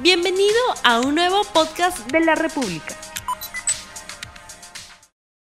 Bienvenido a un nuevo podcast de la República.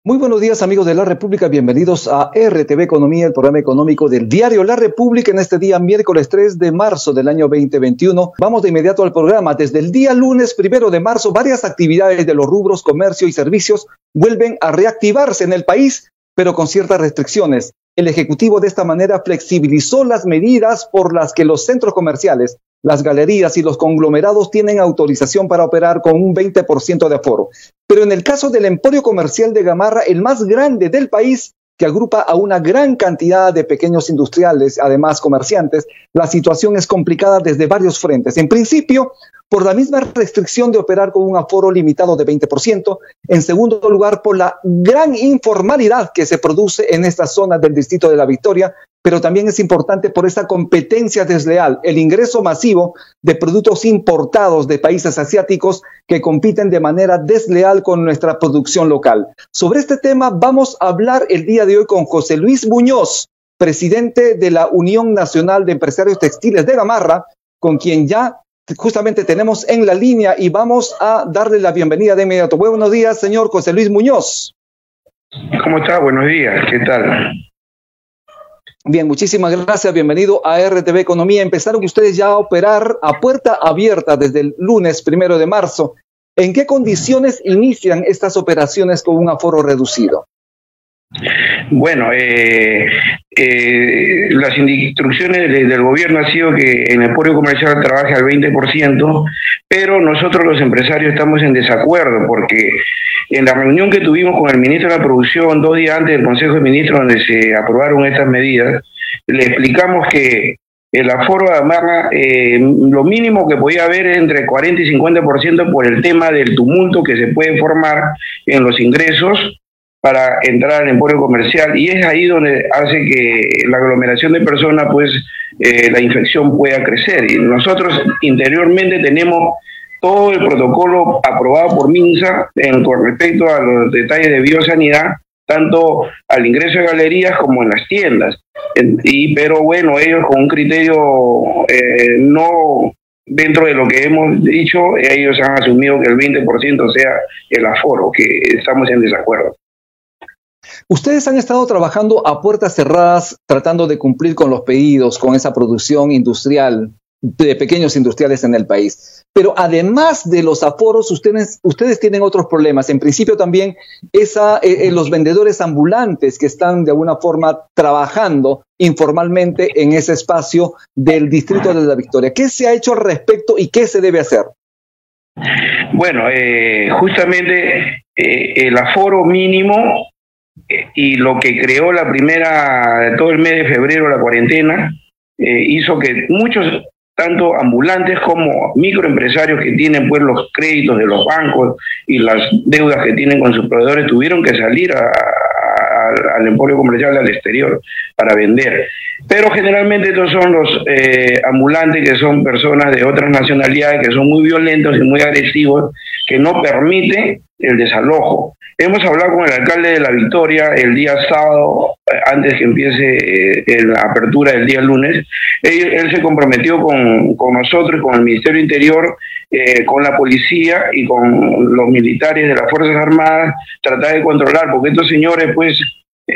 Muy buenos días amigos de la República, bienvenidos a RTV Economía, el programa económico del diario La República en este día miércoles 3 de marzo del año 2021. Vamos de inmediato al programa. Desde el día lunes primero de marzo, varias actividades de los rubros comercio y servicios vuelven a reactivarse en el país, pero con ciertas restricciones. El Ejecutivo de esta manera flexibilizó las medidas por las que los centros comerciales las galerías y los conglomerados tienen autorización para operar con un 20% de aforo. Pero en el caso del emporio comercial de Gamarra, el más grande del país, que agrupa a una gran cantidad de pequeños industriales, además comerciantes, la situación es complicada desde varios frentes. En principio, por la misma restricción de operar con un aforo limitado de 20%, en segundo lugar, por la gran informalidad que se produce en esta zona del distrito de la Victoria, pero también es importante por esa competencia desleal, el ingreso masivo de productos importados de países asiáticos que compiten de manera desleal con nuestra producción local. Sobre este tema vamos a hablar el día de hoy con José Luis Muñoz, presidente de la Unión Nacional de Empresarios Textiles de Gamarra, con quien ya justamente tenemos en la línea y vamos a darle la bienvenida de inmediato. Buenos días, señor José Luis Muñoz. ¿Cómo está? Buenos días, ¿qué tal? Bien, muchísimas gracias. Bienvenido a RTV Economía. Empezaron ustedes ya a operar a puerta abierta desde el lunes primero de marzo. ¿En qué condiciones inician estas operaciones con un aforo reducido? Bueno, eh, eh, las instrucciones del gobierno han sido que en el pueblo comercial trabaje al 20%, pero nosotros los empresarios estamos en desacuerdo porque en la reunión que tuvimos con el ministro de la Producción dos días antes del Consejo de Ministros donde se aprobaron estas medidas, le explicamos que el aforo de Amarra, eh, lo mínimo que podía haber es entre 40 y 50% por el tema del tumulto que se puede formar en los ingresos para entrar al emporio comercial y es ahí donde hace que la aglomeración de personas, pues eh, la infección pueda crecer. Y nosotros interiormente tenemos todo el protocolo aprobado por MINSA en, con respecto a los detalles de biosanidad, tanto al ingreso de galerías como en las tiendas. y, pero bueno, ellos con un criterio eh, no dentro de lo que hemos dicho, ellos han asumido que el 20% sea el aforo, que estamos en desacuerdo. Ustedes han estado trabajando a puertas cerradas tratando de cumplir con los pedidos, con esa producción industrial de pequeños industriales en el país. Pero además de los aforos, ustedes, ustedes tienen otros problemas. En principio también esa, eh, eh, los vendedores ambulantes que están de alguna forma trabajando informalmente en ese espacio del distrito de la Victoria. ¿Qué se ha hecho al respecto y qué se debe hacer? Bueno, eh, justamente el aforo mínimo y lo que creó la primera, todo el mes de febrero, la cuarentena, eh, hizo que muchos, tanto ambulantes como microempresarios que tienen pues los créditos de los bancos y las deudas que tienen con sus proveedores, tuvieron que salir al emporio comercial al exterior para vender. Pero generalmente estos son los eh, ambulantes que son personas de otras nacionalidades que son muy violentos y muy agresivos, que no permiten el desalojo. Hemos hablado con el alcalde de La Victoria el día sábado, eh, antes que empiece eh, la apertura del día lunes. Él, se comprometió con, nosotros, con el Ministerio Interior, eh, con la policía y con los militares de las Fuerzas Armadas, tratar de controlar, porque estos señores, pues,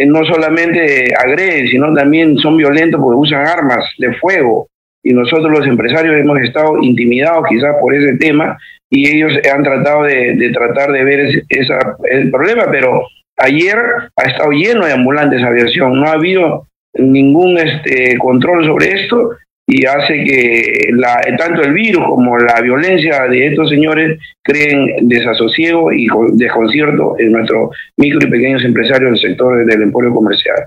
no solamente agreden, sino también son violentos porque usan armas de fuego y nosotros los empresarios hemos estado intimidados quizás por ese tema y ellos han tratado de, tratar de ver esa, el problema, pero ayer ha estado lleno de ambulantes aviación, no ha habido ningún este, control sobre esto y hace que la, tanto el virus como la violencia de estos señores creen desasosiego y desconcierto en nuestros micro y pequeños empresarios del sector del emporio comercial.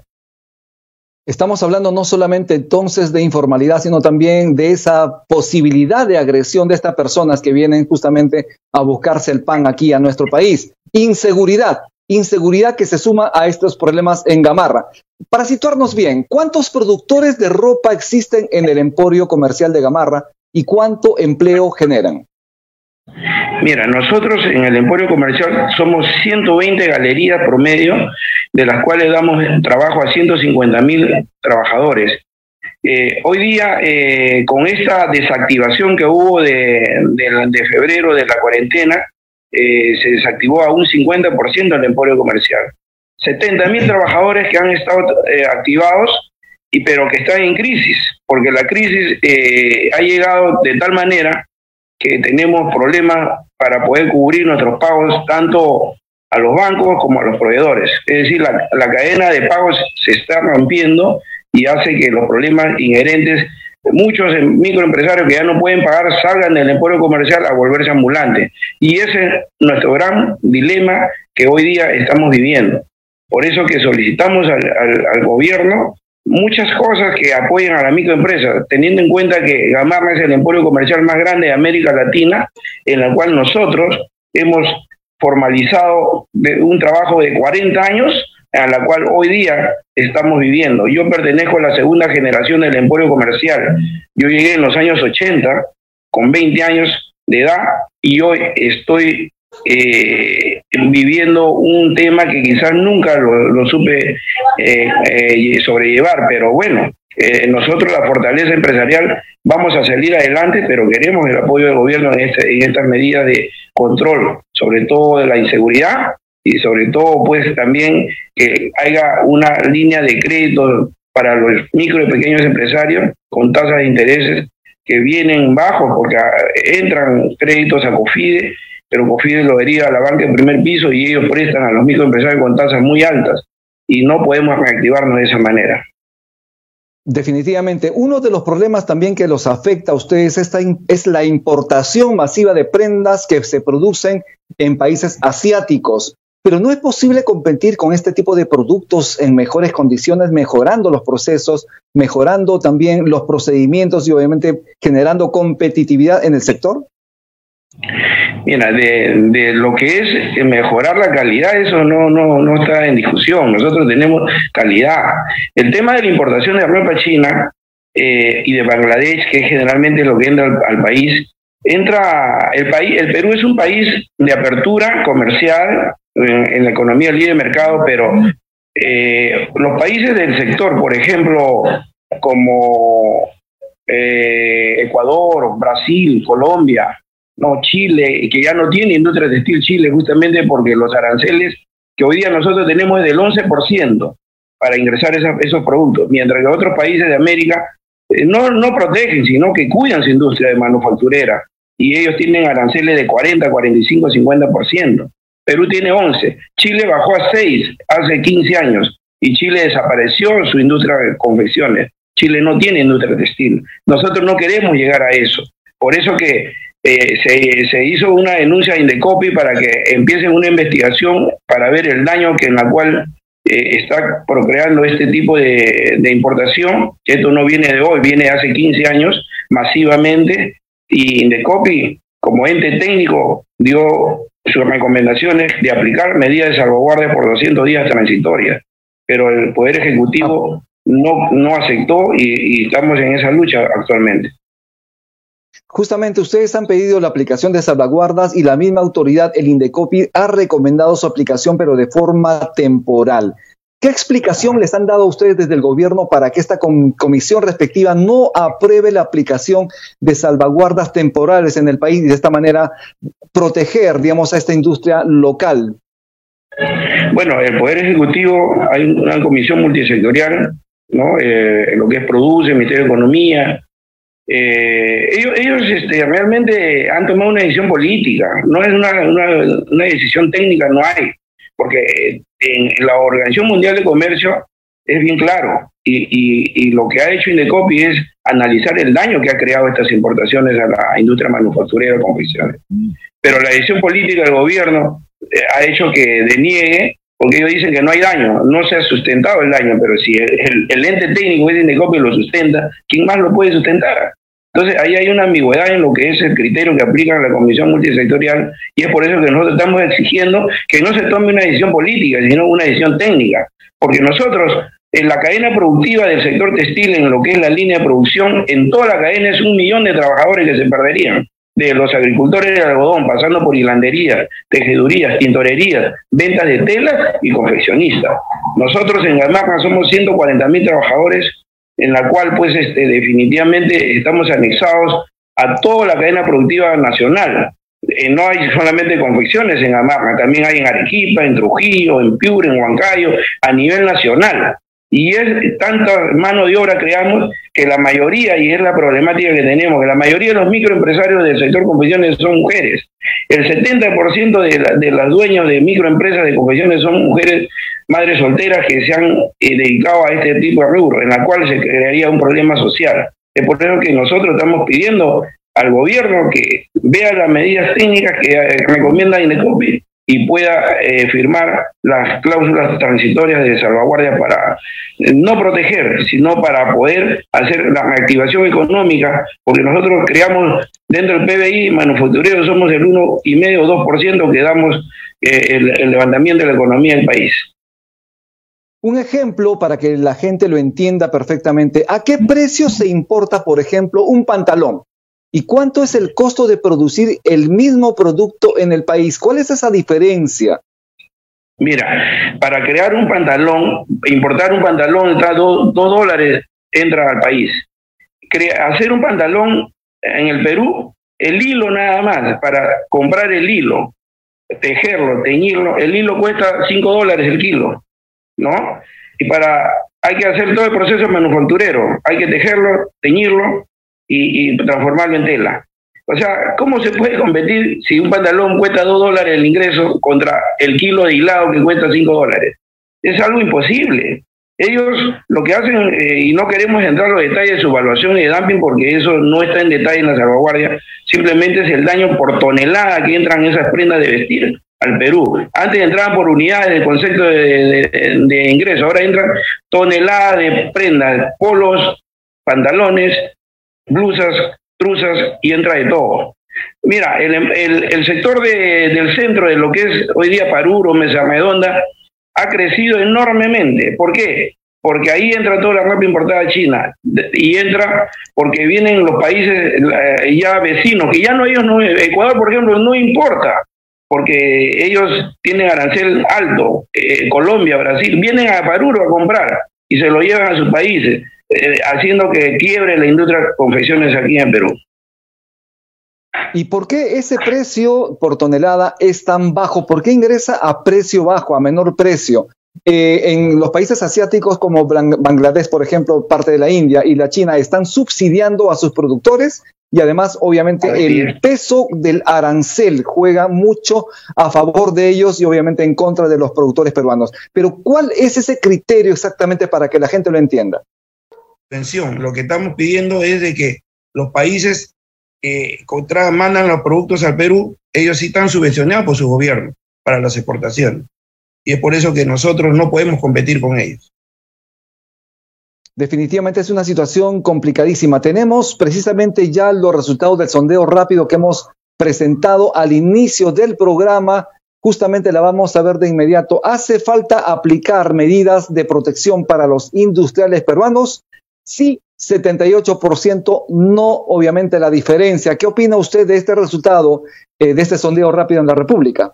Estamos hablando no solamente entonces de informalidad, sino también de esa posibilidad de agresión de estas personas que vienen justamente a buscarse el pan aquí a nuestro país. Inseguridad, inseguridad que se suma a estos problemas en Gamarra. Para situarnos bien, ¿cuántos productores de ropa existen en el emporio comercial de Gamarra y cuánto empleo generan? Mira, nosotros en el Emporio Comercial somos 120 galerías promedio, de las cuales damos trabajo a 150 mil trabajadores. Eh, hoy día, eh, con esta desactivación que hubo de, febrero de la cuarentena, eh, se desactivó a un 50% el emporio comercial. 70 mil trabajadores que han estado activados, y, pero que están en crisis, porque la crisis ha llegado de tal manera que tenemos problemas para poder cubrir nuestros pagos tanto a los bancos como a los proveedores. Es decir, la, la cadena de pagos se está rompiendo y hace que los problemas inherentes, muchos microempresarios que ya no pueden pagar salgan del emporio comercial a volverse ambulantes. Y ese es nuestro gran dilema que hoy día estamos viviendo. Por eso que solicitamos al, al, gobierno muchas cosas que apoyen a la microempresa, teniendo en cuenta que Gamarra es el emporio comercial más grande de América Latina, en la cual nosotros hemos formalizado un trabajo de 40 años a la cual hoy día estamos viviendo. Yo pertenezco a la segunda generación del emporio comercial. Yo llegué en los años 80 con 20 años de edad y hoy estoy eh, viviendo un tema que quizás nunca lo, supe eh, eh, sobrellevar, pero bueno, nosotros la fortaleza empresarial vamos a salir adelante, pero queremos el apoyo del gobierno en, este, en estas medidas de control, sobre todo de la inseguridad y sobre todo pues también que haya una línea de crédito para los micro y pequeños empresarios con tasas de intereses que vienen bajos porque entran créditos a COFIDE, pero COFIDE lo deriva a la banca en primer piso y ellos prestan a los microempresarios con tasas muy altas y no podemos reactivarnos de esa manera. Definitivamente, uno de los problemas también que los afecta a ustedes es la importación masiva de prendas que se producen en países asiáticos. Pero no es posible competir con este tipo de productos en mejores condiciones, mejorando los procesos, mejorando también los procedimientos y obviamente generando competitividad en el sector. Mira, de, lo que es mejorar la calidad, eso no, no, no está en discusión. Nosotros tenemos calidad. El tema de la importación de ropa china eh, y de Bangladesh, que generalmente lo que entra al, país, entra el país, el Perú es un país de apertura comercial en, la economía libre de mercado, pero eh, los países del sector, por ejemplo, como eh, Ecuador, Brasil, Colombia, no Chile, que ya no tiene industria textil Chile justamente porque los aranceles que hoy día nosotros tenemos es del 11% para ingresar esos productos, mientras que otros países de América eh, no, no protegen, sino que cuidan su industria de manufacturera y ellos tienen aranceles de 40, 45, 50%. Perú tiene 11, Chile bajó a 6 hace 15 años y Chile desapareció su industria de confecciones. Chile no tiene industria textil. Nosotros no queremos llegar a eso. Por eso que eh, se, se, hizo una denuncia a Indecopi para que empiecen una investigación para ver el daño que en la cual eh, está procreando este tipo de, de, importación. Esto no viene de hoy, viene de hace 15 años masivamente y Indecopi como ente técnico dio sus recomendaciones de aplicar medidas de salvaguardia por 200 días transitorias, pero el Poder Ejecutivo no, no aceptó y, estamos en esa lucha actualmente. Justamente ustedes han pedido la aplicación de salvaguardas y la misma autoridad, el Indecopi, ha recomendado su aplicación, pero de forma temporal. ¿Qué explicación les han dado a ustedes desde el gobierno para que esta comisión respectiva no apruebe la aplicación de salvaguardas temporales en el país y de esta manera proteger, digamos, a esta industria local? Bueno, el Poder Ejecutivo, hay una comisión multisectorial, ¿no? Eh, lo que es Produce, Ministerio de Economía. Eh, ellos ellos este, realmente han tomado una decisión política, no es una, una decisión técnica, no hay. Porque en la Organización Mundial de Comercio es bien claro. Y, lo que ha hecho Indecopi es analizar el daño que ha creado estas importaciones a la industria manufacturera de confecciones. Pero la decisión política del gobierno eh, ha hecho que deniegue, porque ellos dicen que no hay daño, no se ha sustentado el daño, pero si el, ente técnico de Indecopi lo sustenta, ¿quién más lo puede sustentar? Entonces, ahí hay una ambigüedad en lo que es el criterio que aplica la Comisión Multisectorial y es por eso que nosotros estamos exigiendo que no se tome una decisión política, sino una decisión técnica. Porque nosotros, en la cadena productiva del sector textil, en lo que es la línea de producción, en toda la cadena es un millón de trabajadores que se perderían. De los agricultores de algodón, pasando por hilanderías, tejedurías, tintorerías, ventas de telas y confeccionistas. Nosotros en Gamarra somos 140 mil trabajadores en la cual pues este, definitivamente estamos anexados a toda la cadena productiva nacional. Eh, no hay solamente confecciones en Gamarra, también hay en Arequipa, en Trujillo, en Piura, en Huancayo, a nivel nacional. Y es tanta mano de obra creamos que la mayoría, y es la problemática que tenemos, que la mayoría de los microempresarios del sector confecciones son mujeres. El 70% de, de las dueñas de microempresas de confecciones son mujeres madres solteras que se han eh, dedicado a este tipo de rubro, en la cual se crearía un problema social. Es por eso que nosotros estamos pidiendo al gobierno que vea las medidas técnicas que eh, recomienda INECOPI y pueda eh, firmar las cláusulas transitorias de salvaguardia para no proteger, sino para poder hacer la reactivación económica, porque nosotros creamos dentro del PBI manufacturero somos el 1,5 o 2% que damos el levantamiento de la economía del país. Un ejemplo para que la gente lo entienda perfectamente. ¿A qué precio se importa, por ejemplo, un pantalón? ¿Y cuánto es el costo de producir el mismo producto en el país? ¿Cuál es esa diferencia? Mira, para crear un pantalón, importar un pantalón entra dos, dólares, entra al país. hacer un pantalón en el Perú, el hilo nada más, para comprar el hilo, tejerlo, teñirlo, el hilo cuesta cinco dólares el kilo. ¿no? Y para, hay que hacer todo el proceso manufacturero, hay que tejerlo, teñirlo y, transformarlo en tela. O sea, ¿cómo se puede competir si un pantalón cuesta 2 dólares el ingreso contra el kilo de hilado que cuesta 5 dólares? Es algo imposible. Ellos lo que hacen, eh, y no queremos entrar en los detalles de su evaluación y de dumping porque eso no está en detalle en la salvaguardia, simplemente es el daño por tonelada que entran esas prendas de vestir al Perú. Antes entraban por unidades del concepto de, ingreso, ahora entran toneladas de prendas, polos, pantalones, blusas, truzas y entra de todo. Mira, el, sector del centro de lo que es hoy día Paruro, Mesa Redonda, ha crecido enormemente. ¿Por qué? Porque ahí entra toda la ropa importada China y entra porque vienen los países ya vecinos, que ya no ellos Ecuador por ejemplo no importa, porque ellos tienen arancel alto, eh, Colombia, Brasil, vienen a Paruro a comprar y se lo llevan a sus países, eh, haciendo que quiebre la industria de confecciones aquí en Perú. ¿Y por qué ese precio por tonelada es tan bajo? ¿Por qué ingresa a precio bajo, a menor precio? Eh, en los países asiáticos como Bangladesh, por ejemplo, parte de la India y la China, están subsidiando a sus productores y además, obviamente, el peso del arancel juega mucho a favor de ellos y obviamente en contra de los productores peruanos. Pero, ¿cuál es ese criterio exactamente para que la gente lo entienda? Atención, lo que estamos pidiendo es de que los países que mandan los productos al Perú, ellos sí están subvencionados por su gobierno para las exportaciones. Y es por eso que nosotros no podemos competir con ellos. Definitivamente es una situación complicadísima. Tenemos precisamente ya los resultados del sondeo rápido que hemos presentado al inicio del programa. Justamente la vamos a ver de inmediato. ¿Hace falta aplicar medidas de protección para los industriales peruanos? Sí, 78%, no obviamente la diferencia. ¿Qué opina usted de este resultado, eh, de este sondeo rápido en la República?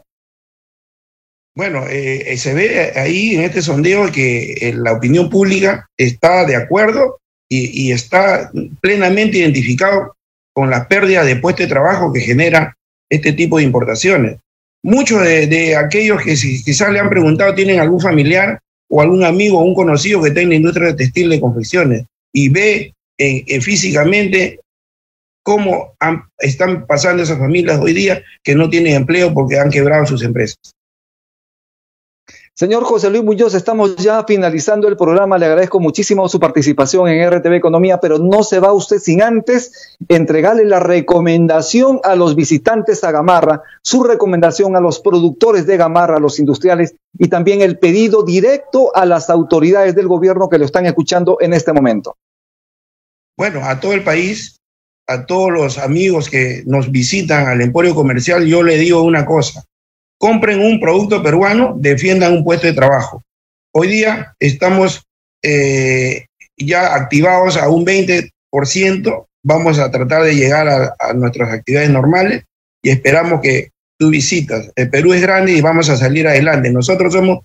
Bueno, eh, eh, se ve ahí en este sondeo que la opinión pública está de acuerdo y, está plenamente identificado con la pérdida de puestos de trabajo que genera este tipo de importaciones. Muchos de, aquellos que quizás le han preguntado tienen algún familiar o algún amigo o un conocido que está en la industria de textil de confecciones y ve físicamente cómo están pasando esas familias hoy día que no tienen empleo porque han quebrado sus empresas. Señor José Luis Muñoz, estamos ya finalizando el programa. Le agradezco muchísimo su participación en RTV Economía, pero no se va usted sin antes entregarle la recomendación a los visitantes a Gamarra, su recomendación a los productores de Gamarra, a los industriales, y también el pedido directo a las autoridades del gobierno que lo están escuchando en este momento. Bueno, a todo el país, a todos los amigos que nos visitan al Emporio Comercial, yo le digo una cosa compren un producto peruano, defiendan un puesto de trabajo. Hoy día estamos eh, ya activados a un 20%, vamos a tratar de llegar a, nuestras actividades normales y esperamos que tú visitas. El Perú es grande y vamos a salir adelante. Nosotros somos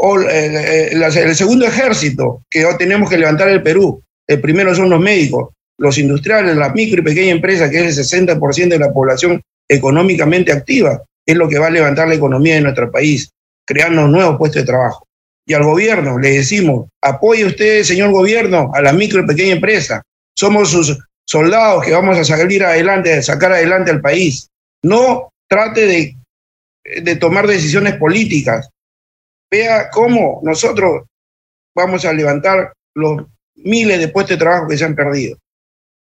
o eh, el segundo ejército que tenemos que levantar el Perú. El primero son los médicos, los industriales, la micro y pequeña empresa, que es el 60% de la población económicamente activa, es lo que va a levantar la economía de nuestro país, creando nuevos puestos de trabajo. Y al gobierno le decimos, apoye usted, señor gobierno, a la micro y pequeña empresa. Somos sus soldados que vamos a salir adelante, a sacar adelante al país. No trate de, de tomar decisiones políticas. Vea cómo nosotros vamos a levantar los miles de puestos de trabajo que se han perdido.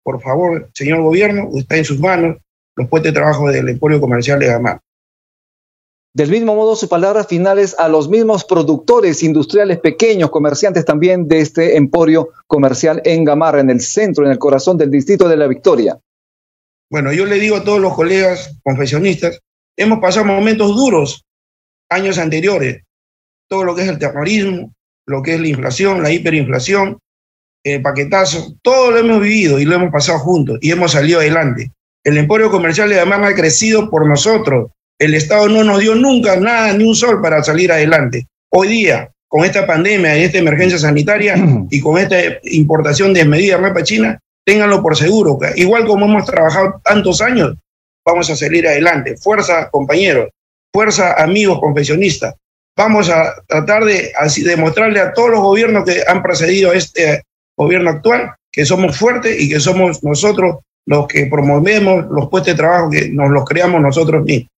Por favor, señor gobierno, está en sus manos los puestos de trabajo del Emporio Comercial de Gamar. Del mismo modo, sus palabras finales a los mismos productores industriales pequeños, comerciantes también de este emporio comercial en Gamarra, en el centro, en el corazón del distrito de la Victoria. Bueno, yo le digo a todos los colegas confesionistas, hemos pasado momentos duros años anteriores, todo lo que es el terrorismo, lo que es la inflación, la hiperinflación, el paquetazo, todo lo hemos vivido y lo hemos pasado juntos y hemos salido adelante. El emporio comercial de Gamarra ha crecido por nosotros, el Estado no nos dio nunca nada, ni un sol para salir adelante. Hoy día, con esta pandemia y esta emergencia sanitaria y con esta importación desmedida de ropa china, ténganlo por seguro. Igual como hemos trabajado tantos años, vamos a salir adelante. Fuerza, compañeros. Fuerza, amigos confesionistas. Vamos a tratar de así, demostrarle a todos los gobiernos que han precedido a este gobierno actual que somos fuertes y que somos nosotros los que promovemos los puestos de trabajo que nos los creamos nosotros mismos.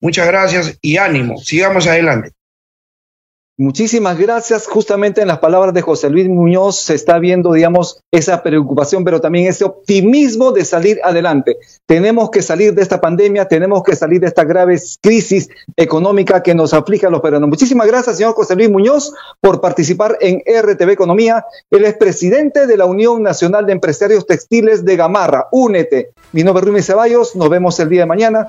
Muchas gracias y ánimo, sigamos adelante. Muchísimas gracias. Justamente en las palabras de José Luis Muñoz se está viendo, digamos, esa preocupación, pero también ese optimismo de salir adelante. Tenemos que salir de esta pandemia, tenemos que salir de esta grave crisis económica que nos aflige a los peruanos. Muchísimas gracias, señor José Luis Muñoz, por participar en RTV Economía. Él es presidente de la Unión Nacional de Empresarios Textiles de Gamarra. Únete. Mi nombre es Rumi Ceballos. Nos vemos el día de mañana.